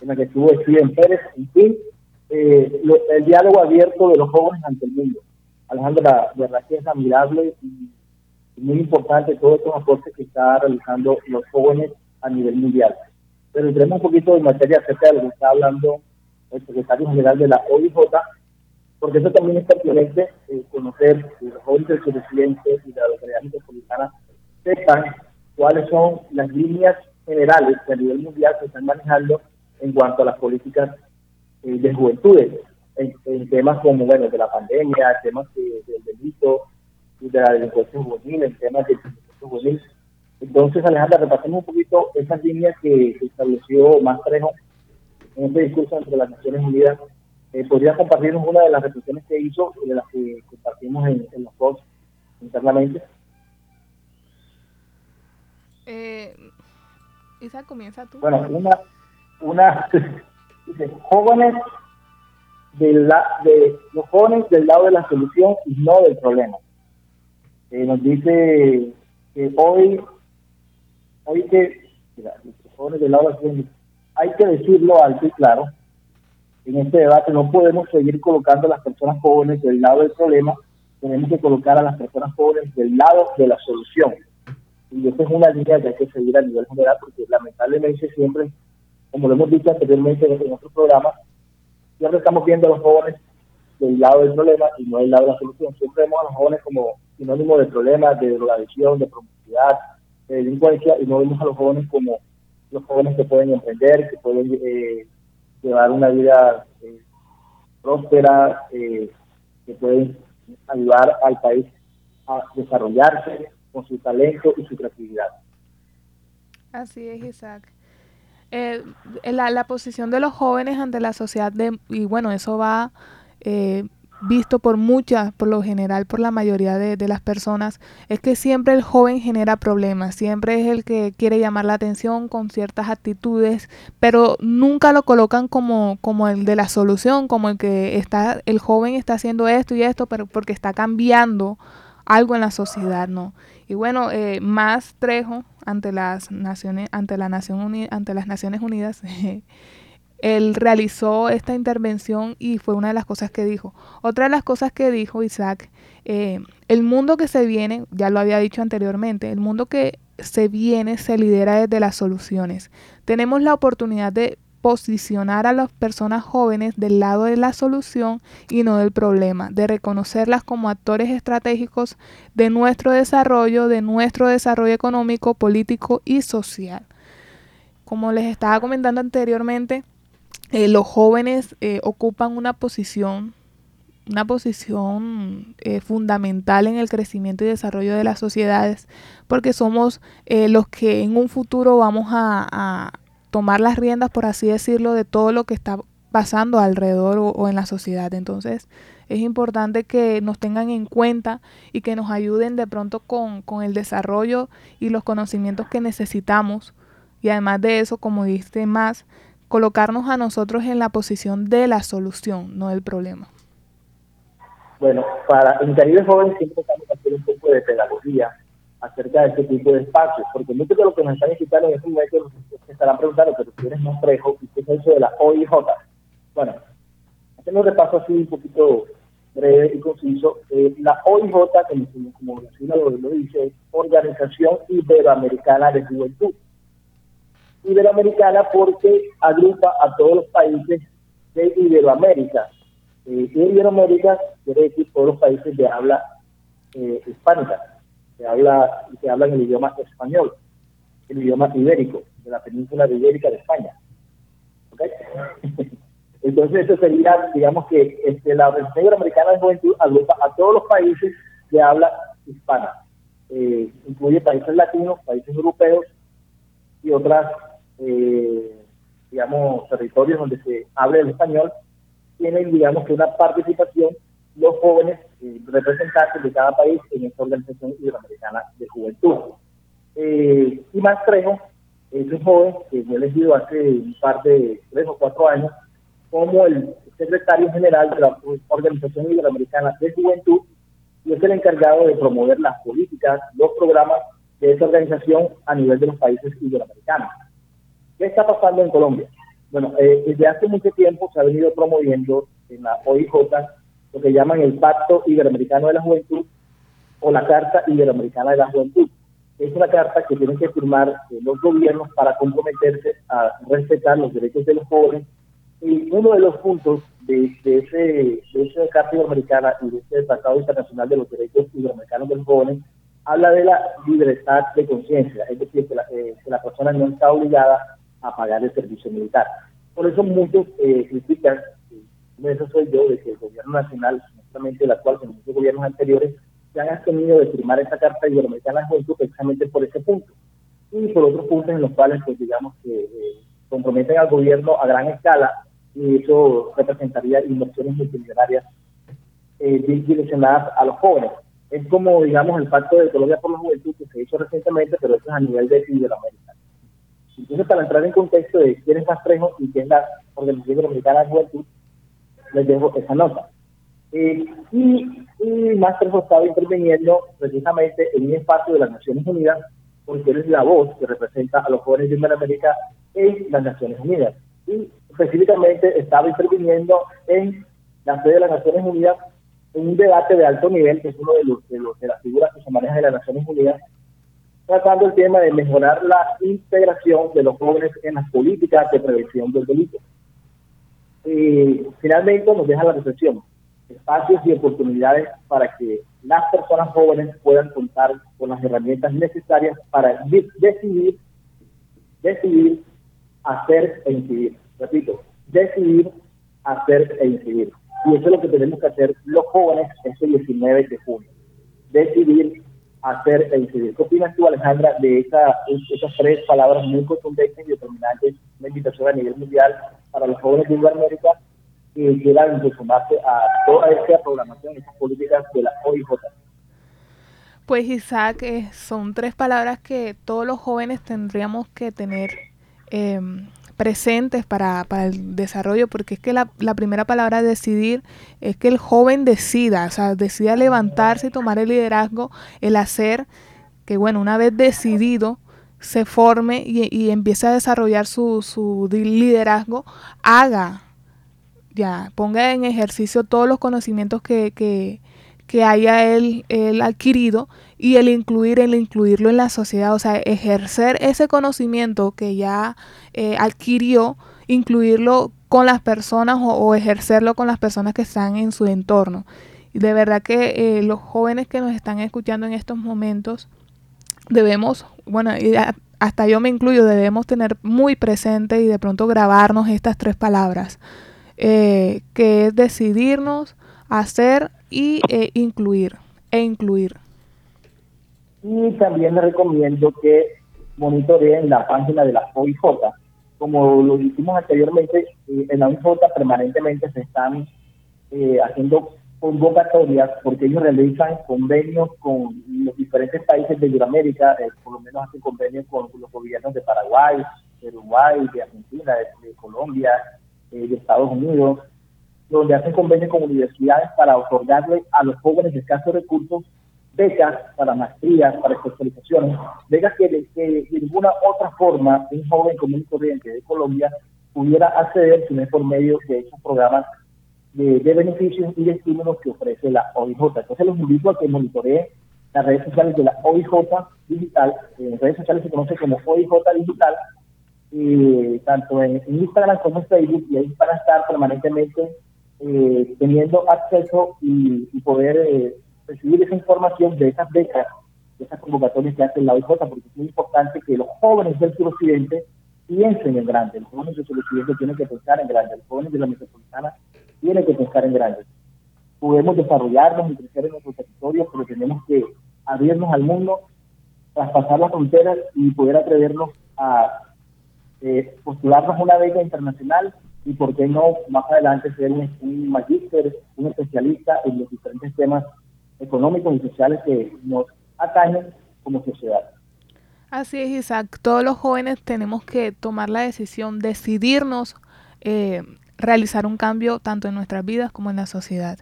en la que estuvo Steven Pérez, en fin, eh, el diálogo abierto de los jóvenes ante el mundo. Alejandro, la verdad que es admirable y muy importante todos estos aportes que está realizando los jóvenes a nivel mundial. Pero entremos un poquito en materia acerca de lo que está hablando el secretario general de la OIJ, porque eso también es pertinente eh, conocer que los jóvenes del suroccidente y de la localidad metropolitana sepan cuáles son las líneas generales que a nivel mundial se están manejando en cuanto a las políticas eh, de juventudes en, temas como, bueno, de la pandemia, temas del delito, de la delincuencia juvenil, en temas de juvenil. Entonces, Alejandra, repasemos un poquito esas líneas que estableció Mastrejo en este discurso entre las Naciones Unidas. Eh, ¿Podrías compartirnos una de las reflexiones que hizo y de las que compartimos en, los dos internamente? Eh, Isa, comienza tú. Bueno, una, una dice, jóvenes de los jóvenes del lado de la solución y no del problema. Eh, nos dice que hoy hay que, jóvenes del lado de la solución, hay que decirlo alto y claro, en este debate no podemos seguir colocando a las personas jóvenes del lado del problema, tenemos que colocar a las personas jóvenes del lado de la solución. Y esa es una línea que hay que seguir a nivel general, porque lamentablemente siempre, como lo hemos dicho anteriormente en otros programas, siempre estamos viendo a los jóvenes del lado del problema y no del lado de la solución. Siempre vemos a los jóvenes como sinónimo de problemas, de drogadicción, de promiscuidad, de delincuencia, y no vemos a los jóvenes como los jóvenes que pueden emprender, que pueden eh, llevar una vida eh, próspera, eh, que pueden ayudar al país a desarrollarse con su talento y su creatividad. Así es, Isaac eh, la, la, posición de los jóvenes ante la sociedad, de, y bueno, eso va eh, visto por muchas, por lo general, por la mayoría de, las personas, es que siempre el joven genera problemas, siempre es el que quiere llamar la atención con ciertas actitudes, pero nunca lo colocan como, como el de la solución, como el que está, el joven está haciendo esto y esto, pero porque está cambiando algo en la sociedad, ¿no? Y bueno, eh, más Trejo ante las naciones, ante ante las Naciones Unidas, él realizó esta intervención y fue una de las cosas que dijo. Otra de las cosas que dijo Isaac, eh, el mundo que se viene, ya lo había dicho anteriormente, el mundo que se viene se lidera desde las soluciones. Tenemos la oportunidad de posicionar a las personas jóvenes del lado de la solución y no del problema, de reconocerlas como actores estratégicos de nuestro desarrollo, de nuestro desarrollo económico, político y social. Como les estaba comentando anteriormente, eh, los jóvenes eh, ocupan una posición, una posición eh, fundamental en el crecimiento y desarrollo de las sociedades, porque somos los que en un futuro vamos a, tomar las riendas, por así decirlo, de todo lo que está pasando alrededor o, en la sociedad. Entonces, es importante que nos tengan en cuenta y que nos ayuden de pronto con, con el desarrollo y los conocimientos que necesitamos. Y además de eso, como dice más, colocarnos a nosotros en la posición de la solución, no del problema. Bueno, para en Caribe Joven siempre estamos haciendo un poco de pedagogía acerca de este tipo de espacios, porque muchos de los que nos están escuchando en este momento se estarán preguntando, pero tú eres más frejo, ¿y qué es eso de la OIJ? Bueno, hacemos un repaso así un poquito breve y conciso. Eh, la OIJ, como, como la sigla lo, lo dice, es Organización Iberoamericana de Juventud Iberoamericana porque agrupa a todos los países de Iberoamérica. Eh, Iberoamérica quiere decir todos los países de habla eh, hispánica, que habla, que hablan el idioma español, el idioma ibérico, de la península ibérica de España. Entonces, eso sería, digamos que este, la Organización Iberoamericana de Juventud agrupa a todos los países de habla hispana. Eh, incluye países latinos, países europeos y otras eh, digamos, territorios donde se hable el español, tienen, digamos, que una participación los jóvenes eh, representantes de cada país en esta organización iberoamericana de juventud. Eh, y más Trejo es un joven que fue elegido hace un par de tres o cuatro años como el secretario general de la Organización Iberoamericana de Juventud y es el encargado de promover las políticas, los programas de esa organización a nivel de los países iberoamericanos. ¿Qué está pasando en Colombia? Bueno, eh, desde hace mucho tiempo se ha venido promoviendo en la OIJ lo que llaman el Pacto Iberoamericano de la Juventud o la Carta Iberoamericana de la Juventud. Es una carta que tienen que firmar eh, los gobiernos para comprometerse a respetar los derechos de los jóvenes. Y uno de los puntos de, ese, de esa Carta Iberoamericana y de ese Tratado Internacional de los Derechos Iberoamericanos de los Jóvenes habla de la libertad de conciencia, es decir, que la, eh, que la persona no está obligada a pagar el servicio militar. Por eso muchos eh, critican, eso soy yo, de que el gobierno nacional, no solamente el actual, sino muchos gobiernos anteriores, se han abstenido de firmar esta Carta Iberoamericana de Juventud precisamente por ese punto. Y por otros puntos en los cuales, pues digamos que eh, comprometen al gobierno a gran escala y eso representaría inversiones multimillonarias eh, direccionadas a los jóvenes. Es como, digamos, el Pacto de Colombia por la Juventud que se hizo recientemente, pero eso es a nivel de Iberoamérica. Entonces, para entrar en contexto de quién es Mastrejo y quién es la Organización Iberoamericana de Juventud, les dejo esa nota. Eh, y, y Mastrejo estaba interviniendo precisamente en un espacio de las Naciones Unidas, porque él es la voz que representa a los jóvenes de Iberoamérica en las Naciones Unidas. Y específicamente estaba interviniendo en la sede de las Naciones Unidas en un debate de alto nivel, que es uno de, los, de, los, de las figuras que se manejan en las Naciones Unidas, tratando el tema de mejorar la integración de los jóvenes en las políticas de prevención del delito. Y finalmente nos deja la reflexión, espacios y oportunidades para que las personas jóvenes puedan contar con las herramientas necesarias para decidir, decidir, hacer e incidir. Repito, decidir, hacer e incidir. Y eso es lo que tenemos que hacer los jóvenes este 19 de junio. Decidir, hacer e incidir. ¿Qué opinas tú, Alejandra, de esa, esas tres palabras muy contundentes y determinantes, una invitación a nivel mundial para los jóvenes de América que quieran sumarse a toda esta programación, estas políticas de la OIJ. Pues Isaac, eh, son tres palabras que todos los jóvenes tendríamos que tener eh, presentes para, para, el desarrollo, porque es que la, la, primera palabra decidir es que el joven decida, o sea, decida levantarse y tomar el liderazgo, el hacer, que bueno, una vez decidido, se forme y, y empiece a desarrollar su, su liderazgo, haga, ya, ponga en ejercicio todos los conocimientos que, que, que haya él, él, adquirido y el incluir, el incluirlo en la sociedad, o sea, ejercer ese conocimiento que ya eh, adquirió, incluirlo con las personas o, ejercerlo con las personas que están en su entorno. Y de verdad que eh, los jóvenes que nos están escuchando en estos momentos debemos, bueno, hasta yo me incluyo, debemos tener muy presente y de pronto grabarnos estas tres palabras, eh, que es decidirnos, hacer y eh, incluir, e incluir. Y también les recomiendo que monitoreen la página de la OIJ. Como lo dijimos anteriormente, eh, en la OIJ permanentemente se están eh, haciendo convocatorias porque ellos realizan convenios con los diferentes países de Sudamérica, eh, por lo menos hacen convenios con los gobiernos de Paraguay, de Uruguay, de Argentina, de, Colombia, eh, de Estados Unidos, donde hacen convenios con universidades para otorgarle a los jóvenes escasos recursos becas para maestrías, para especializaciones, becas que de, que de ninguna otra forma un joven común y corriente de Colombia pudiera acceder si no es por medio de esos programas de, de, beneficios y de estímulos que ofrece la OIJ. Entonces los invito a que monitoreen las redes sociales de la OIJ Digital, en redes sociales se conoce como OIJ Digital, eh, tanto en, Instagram como en Facebook, y ahí van a estar permanentemente eh, teniendo acceso y, y poder eh, recibir esa información de esas becas, de esas convocatorias que hace la OIJ, porque es muy importante que los jóvenes del suroccidente piensen en grande. Los jóvenes del suroccidente tienen que pensar en grande, los jóvenes de la metropolitana tienen que pensar en grande. Podemos desarrollarnos y crecer en nuestro territorio, pero tenemos que abrirnos al mundo, traspasar las fronteras y poder atrevernos a eh, postularnos una beca internacional y por qué no más adelante ser un, un magíster, un especialista en los diferentes temas económicos y sociales que nos atañen como sociedad. Así es, Isaac. Todos los jóvenes tenemos que tomar la decisión, decidirnos eh, realizar un cambio tanto en nuestras vidas como en la sociedad.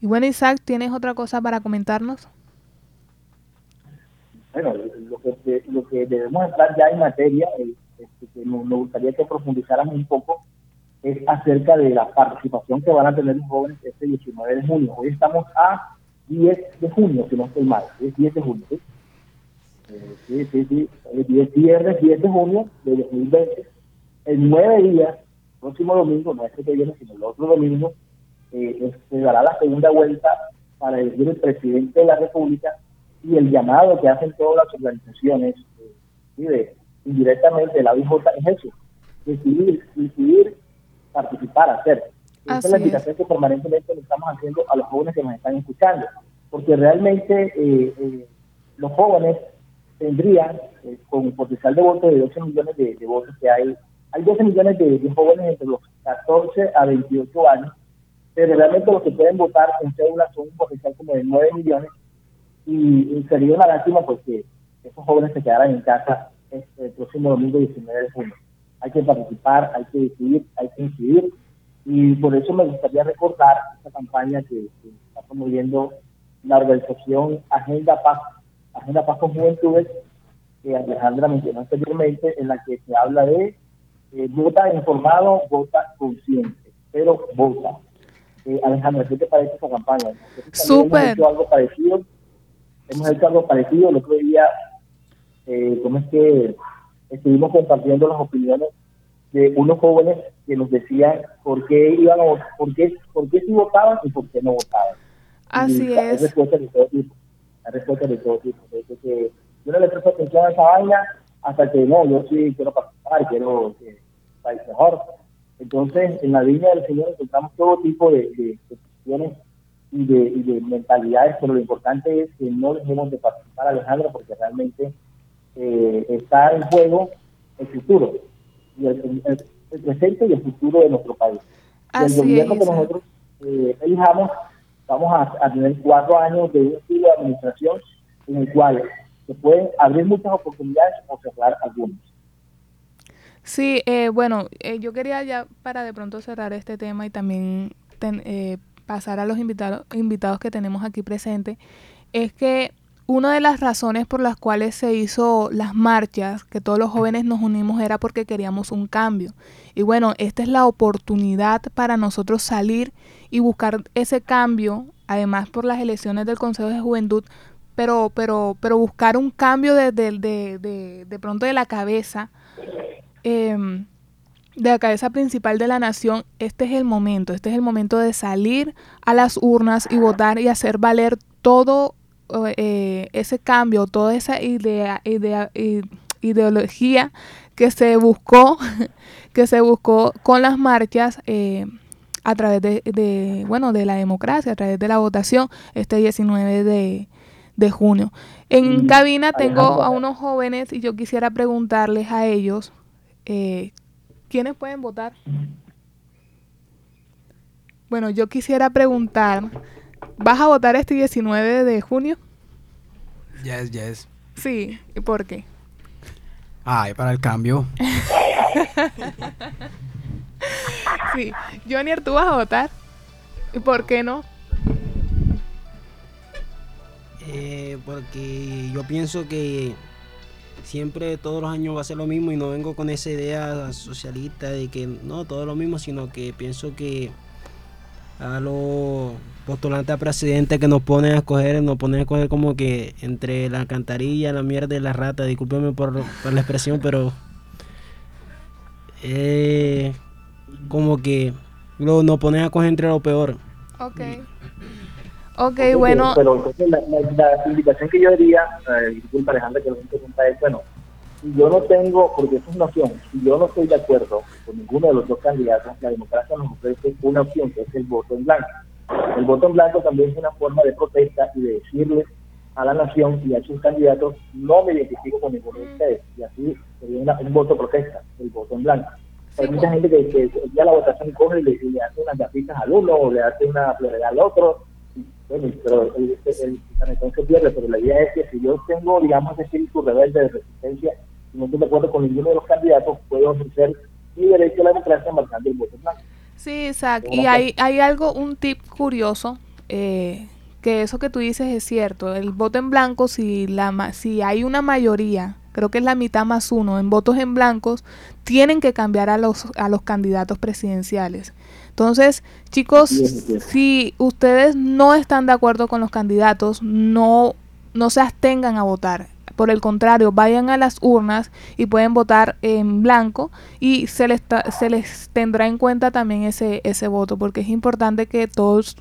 Y bueno, Isaac, ¿tienes otra cosa para comentarnos? Bueno, lo que, lo que debemos entrar ya en materia, eh, este, que nos, nos gustaría que profundizáramos un poco, es acerca de la participación que van a tener los jóvenes este 19 de junio. Hoy estamos a 10 de junio, si no estoy mal, es 10 de junio. ¿sí? Eh, sí, sí, el 10, viernes 10 de junio de 2020, en nueve días, próximo domingo, no este que viene, sino el otro domingo, eh, se dará la segunda vuelta para elegir el presidente de la República y el llamado que hacen todas las organizaciones, eh, de, indirectamente la OIJ es eso, decidir, decidir participar, hacer. Esa es la invitación que permanentemente le estamos haciendo a los jóvenes que nos están escuchando, porque realmente eh, eh, los jóvenes tendrían, eh, con un potencial de voto de 12 millones de, de, votos que hay, hay 12 millones de, de, jóvenes entre los 14 a 28 años, pero realmente los que pueden votar en cédula son un potencial como de 9 millones, y, y sería una lástima pues que esos jóvenes se quedaran en casa este, el próximo domingo 19 de junio. Hay que participar, hay que decidir, hay que incidir, y por eso me gustaría recordar esta campaña que, que está promoviendo la organización Agenda Paz, Agenda Paz con Juventudes, que Alejandra mencionó anteriormente, en la que se habla de eh, vota informado, vota consciente, pero vota. Eh, Alejandra, ¿qué te parece esta campaña? Súper. Hemos hecho algo parecido, hemos hecho algo parecido, el otro día, eh, ¿cómo es que estuvimos compartiendo las opiniones de unos jóvenes que nos decían por qué iban a por qué, por qué sí votaban y por qué no votaban. Así es. Hay respuestas de todo tipo. Hay respuestas de todo tipo. De que yo no le presto atención a esa vaina hasta que no, yo sí quiero participar, quiero que país mejor. Entonces, en la línea del Señor encontramos todo tipo de, de, de cuestiones y de, y de mentalidades, pero lo importante es que no dejemos de participar, Alejandro, porque realmente eh, está en juego el futuro y el, el, el, presente y el futuro de nuestro país. el gobierno que nosotros eh, elijamos, vamos a, tener cuatro años de un estilo de administración en el cual se pueden abrir muchas oportunidades o cerrar algunas. Sí, eh, bueno, eh, yo quería ya para de pronto cerrar este tema y también eh, pasar a los invitados, invitados que tenemos aquí presentes, es que una de las razones por las cuales se hizo las marchas, que todos los jóvenes nos unimos, era porque queríamos un cambio. Y bueno, esta es la oportunidad para nosotros salir y buscar ese cambio, además por las elecciones del Consejo de Juventud, pero, pero, pero buscar un cambio de, de, de pronto de la cabeza Em, de la cabeza principal de la nación, este es el momento, este es el momento de salir a las urnas y votar y hacer valer todo eh, ese cambio, toda esa idea, idea, ideología que se buscó, que se buscó con las marchas eh, a través de, bueno, de la democracia, a través de la votación, este 19 de, de junio. En cabina tengo a unos jóvenes y yo quisiera preguntarles a ellos eh, ¿quiénes pueden votar? Bueno, yo quisiera preguntar, ¿vas a votar este 19 de junio? Yes, yes. Sí, ¿y por qué? Ay, para el cambio. sí, Jonier, ¿tú vas a votar? ¿Y por qué no? Eh, porque yo pienso que siempre todos los años va a ser lo mismo y no vengo con esa idea socialista de que no, todo lo mismo, sino que pienso que a los postulantes a presidente que nos ponen a escoger, nos ponen a escoger como que entre la cantarilla, la mierda y la rata, discúlpeme por, la expresión, pero eh, como que lo, nos ponen a coger entre lo peor. Ok. Ok, bueno. Pero la, la, invitación que yo diría, eh, disculpa Alejandra que lo interrumpa es, bueno, si yo no tengo, porque es una opción, si yo no estoy de acuerdo con ninguno de los dos candidatos, la democracia nos ofrece una opción que es el voto en blanco. El voto en blanco también es una forma de protesta y de decirle a la nación y a sus candidatos, no me identifico con ninguno de ustedes. Y así sería un voto protesta, el voto en blanco. Hay mucha gente que, ya la votación coge y le, hace unas gafitas al uno o le hace una floreal al otro bueno, pero el, el, el pierde, pero la idea es que si yo tengo, digamos, ese espíritu rebelde de resistencia y no estoy de acuerdo con ninguno de los candidatos, puedo ofrecer mi derecho a la democracia marcando el voto blanco. Sí, exacto. Y hay, hay algo, un tip curioso, eh, que eso que tú dices es cierto. El voto en blanco, si, la, si hay una mayoría, creo que es la mitad más uno, en votos en blancos, tienen que cambiar a los, a los candidatos presidenciales. Entonces, chicos, si ustedes no están de acuerdo con los candidatos, no, no se abstengan a votar. Por el contrario, vayan a las urnas y pueden votar en blanco y se les, se les tendrá en cuenta también ese, ese voto, porque es importante que todos,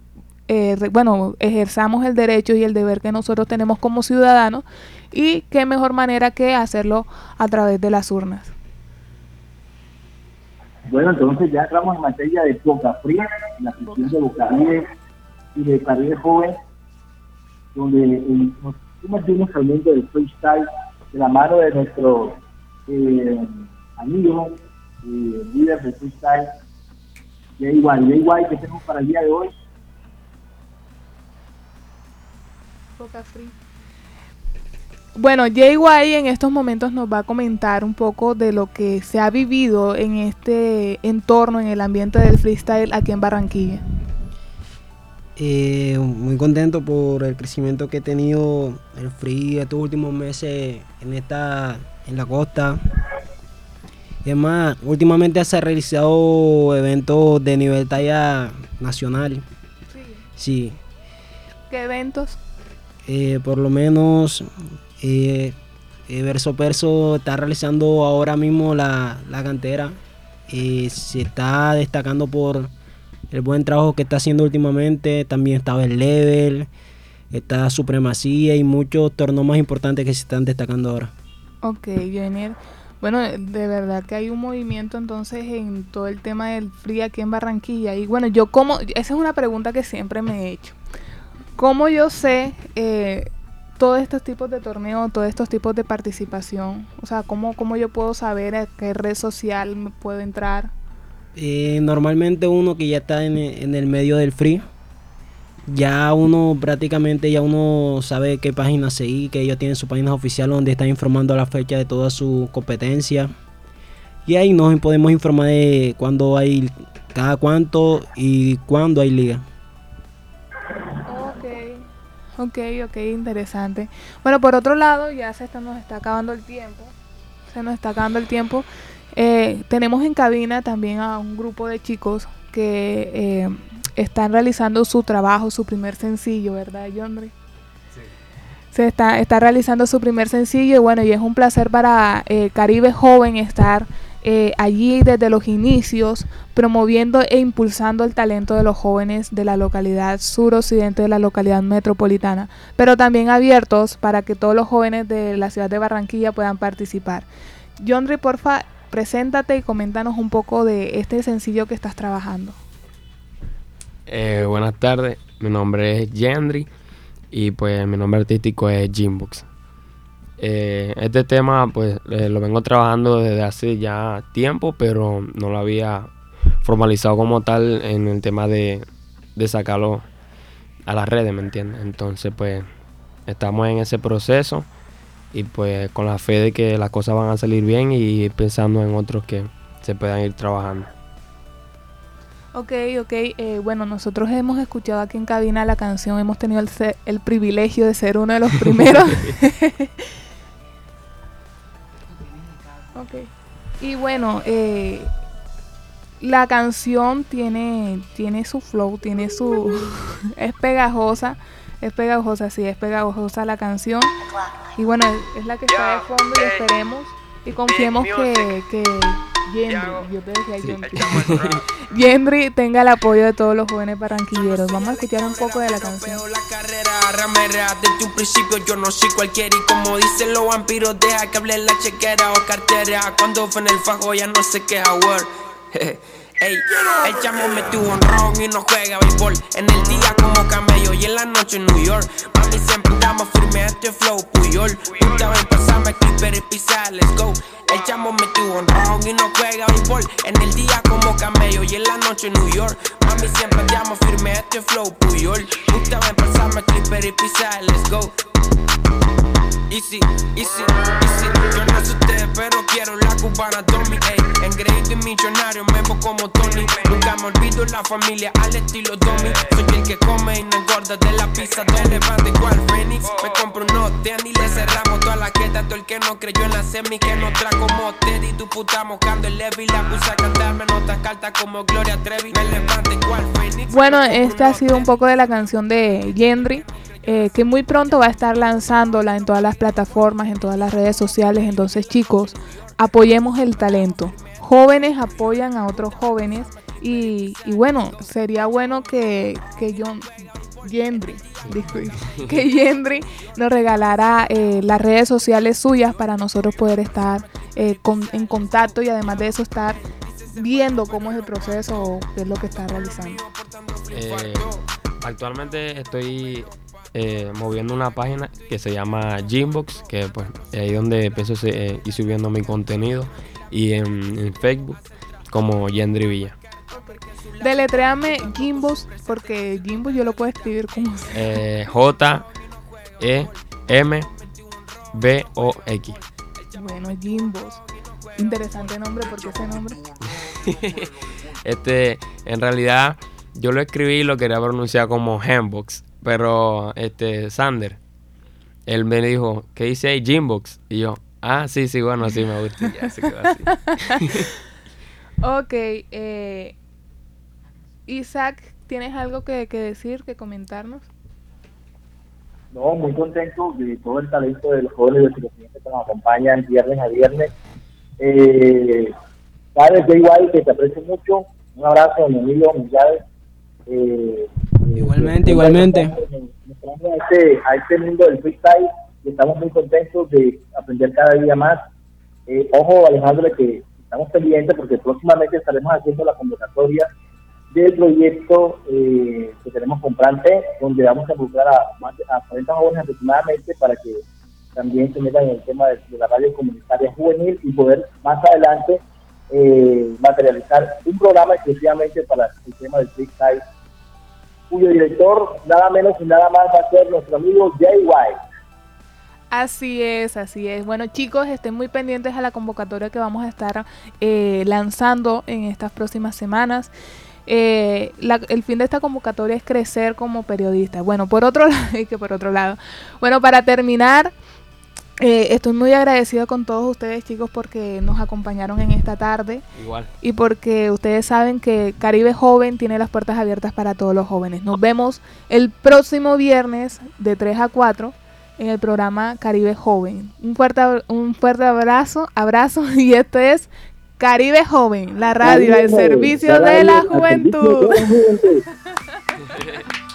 eh, bueno, ejerzamos el derecho y el deber que nosotros tenemos como ciudadanos y qué mejor manera que hacerlo a través de las urnas. Bueno, entonces ya entramos en materia de Boca la sesión de y de Caribe Joven, donde eh, nos sumergimos al mundo del freestyle de la mano de nuestro eh, amigo, eh, líder de freestyle, Jay White. Jay ¿qué tenemos para el día de hoy? Boca Free. Bueno, White en estos momentos nos va a comentar un poco de lo que se ha vivido en este entorno, en el ambiente del freestyle aquí en Barranquilla. Eh, muy contento por el crecimiento que he tenido el free estos últimos meses en esta en la costa. Y además, últimamente se han realizado eventos de nivel talla nacional. Sí. ¿Qué eventos? Eh, por lo menos eh, eh, Verso Perso está realizando ahora mismo la, cantera. Eh, se está destacando por el buen trabajo que está haciendo últimamente. También estaba el level, está Supremacía y muchos torneos más importantes que se están destacando ahora. Ok, Jenner. Bueno, de verdad que hay un movimiento entonces en todo el tema del free aquí en Barranquilla. Y bueno, yo como, esa es una pregunta que siempre me he hecho. ¿Cómo yo sé eh, todos estos tipos de torneos, todos estos tipos de participación? O sea, ¿cómo, cómo yo puedo saber a qué red social me puedo entrar? Eh, normalmente uno que ya está en, en el medio del free, ya uno prácticamente ya uno sabe qué página seguir, que ellos tienen su página oficial donde están informando la fecha de toda su competencia. Y ahí nos podemos informar de cuándo hay, cada cuánto y cuándo hay liga. Ok, ok, interesante. Bueno, por otro lado, ya se está, nos está acabando el tiempo. Se nos está acabando el tiempo. Eh, tenemos en cabina también a un grupo de chicos que eh, están realizando su trabajo, su primer sencillo, ¿verdad, Yondri? Sí. Se está, está realizando su primer sencillo y bueno, y es un placer para eh, Caribe Joven estar eh, allí desde los inicios, promoviendo e impulsando el talento de los jóvenes de la localidad suroccidente de la localidad metropolitana, pero también abiertos para que todos los jóvenes de la ciudad de Barranquilla puedan participar. Yondri, porfa, preséntate y coméntanos un poco de este sencillo que estás trabajando. Eh, buenas tardes, mi nombre es Yandri y pues mi nombre artístico es Jimbox. Eh, este tema pues eh, lo vengo trabajando desde hace ya tiempo, pero no lo había formalizado como tal en el tema de, de sacarlo a las redes, ¿me entiendes? Entonces pues estamos en ese proceso y pues con la fe de que las cosas van a salir bien y pensando en otros que se puedan ir trabajando. Ok, ok. Eh, bueno, nosotros hemos escuchado aquí en cabina la canción, hemos tenido el, el privilegio de ser uno de los primeros. Ok. Y bueno, eh, la canción tiene, tiene su flow, tiene su... es pegajosa, es pegajosa, sí, es pegajosa la canción. Y bueno, es, la que está de fondo y esperemos y confiemos que, que Yendri, yo te decía Yendri, tenga el apoyo de todos los jóvenes barranquilleros. Vamos a escuchar un poco de la canción. La carrera ramera desde un principio yo no soy cualquiera y como dicen los vampiros deja que hable la chequera o cartera cuando fue en el fajo ya no sé qué word. Ey, el chamo metió un ron y no juega béisbol. En el día como camello y en la noche en New York. Mami siempre estamos firme este flow Puyol. Puta ven pasame clipper y pisar, let's go. El chamo metió un ron y no juega béisbol. En el día como camello y en la noche en New York. Mami siempre estamos firme este flow Puyol. Puta ven pasame clipper y pisar, let's go Easy, easy, easy. Yo no sé ustedes, pero quiero la cubana Tommy. Ey, engreído y millonario, memo como Tony. Nunca me olvido la familia al estilo Tommy. Soy el que come y no engorda de la pizza de levante cual Phoenix. Me compro unos tenis le cerramos toda la queta. Todo el que no creyó en la semi, que no trajo motel. Y tu puta mojando el Levi. La puse a cantarme notas cartas como Gloria Trevi. Me levante cual Phoenix. Bueno, esta ha sido un poco de la canción de Henry. Eh, que muy pronto va a estar lanzándola en todas las plataformas, en todas las redes sociales. Entonces, chicos, apoyemos el talento. Jóvenes apoyan a otros jóvenes. Y, y bueno, sería bueno que, que John, Yendri, que Yendri nos regalara eh, las redes sociales suyas para nosotros poder estar eh, con, en contacto y además de eso estar viendo cómo es el proceso o qué es lo que está realizando. Eh, actualmente estoy eh, moviendo una página que se llama Gymbox, que pues ahí donde empiezo a eh, ir subiendo mi contenido y en, Facebook como Yendri Villa. Deletréame Gymbox porque Gymbox yo lo puedo escribir como eh, J E M B O X. Bueno, Gymbox. Interesante nombre, ¿por qué ese nombre? este, en realidad yo lo escribí y lo quería pronunciar como Handbox, pero este, Sander, él me dijo, ¿qué dice ahí? Gymbox. Y yo, ah, sí, sí, bueno, sí me gusta. ya se quedó así. ok, eh, Isaac, ¿tienes algo que, que decir, que comentarnos? No, muy contento de todo el talento de los jóvenes del presidente que nos acompañan viernes a viernes. Eh, sabes, de igual que te aprecio mucho. Un abrazo, mi amigo, mi llave. Eh, igualmente, igualmente. A este, a este mundo del freestyle y estamos muy contentos de aprender cada día más. Eh, ojo, Alejandro, que estamos pendientes porque próximamente estaremos haciendo la convocatoria del proyecto eh, que tenemos con Plante, donde vamos a involucrar a, a 40 jóvenes aproximadamente para que también se metan en el tema de, de la radio comunitaria juvenil y poder más adelante eh, materializar un programa exclusivamente para el tema del freestyle, cuyo director nada menos y nada más va a ser nuestro amigo Jay White. Así es, así es. Bueno chicos, estén muy pendientes a la convocatoria que vamos a estar eh, lanzando en estas próximas semanas. Eh, el fin de esta convocatoria es crecer como periodista. Bueno, por otro lado, que por otro lado. Bueno, para terminar, eh, estoy muy agradecida con todos ustedes chicos porque nos acompañaron en esta tarde Igual. y porque ustedes saben que Caribe Joven tiene las puertas abiertas para todos los jóvenes. Nos vemos el próximo viernes de 3 a 4 en el programa Caribe Joven. Un fuerte, un fuerte abrazo, abrazo y esto es Caribe Joven, la radio Caribe al Joven, servicio servicio juventud. de la juventud.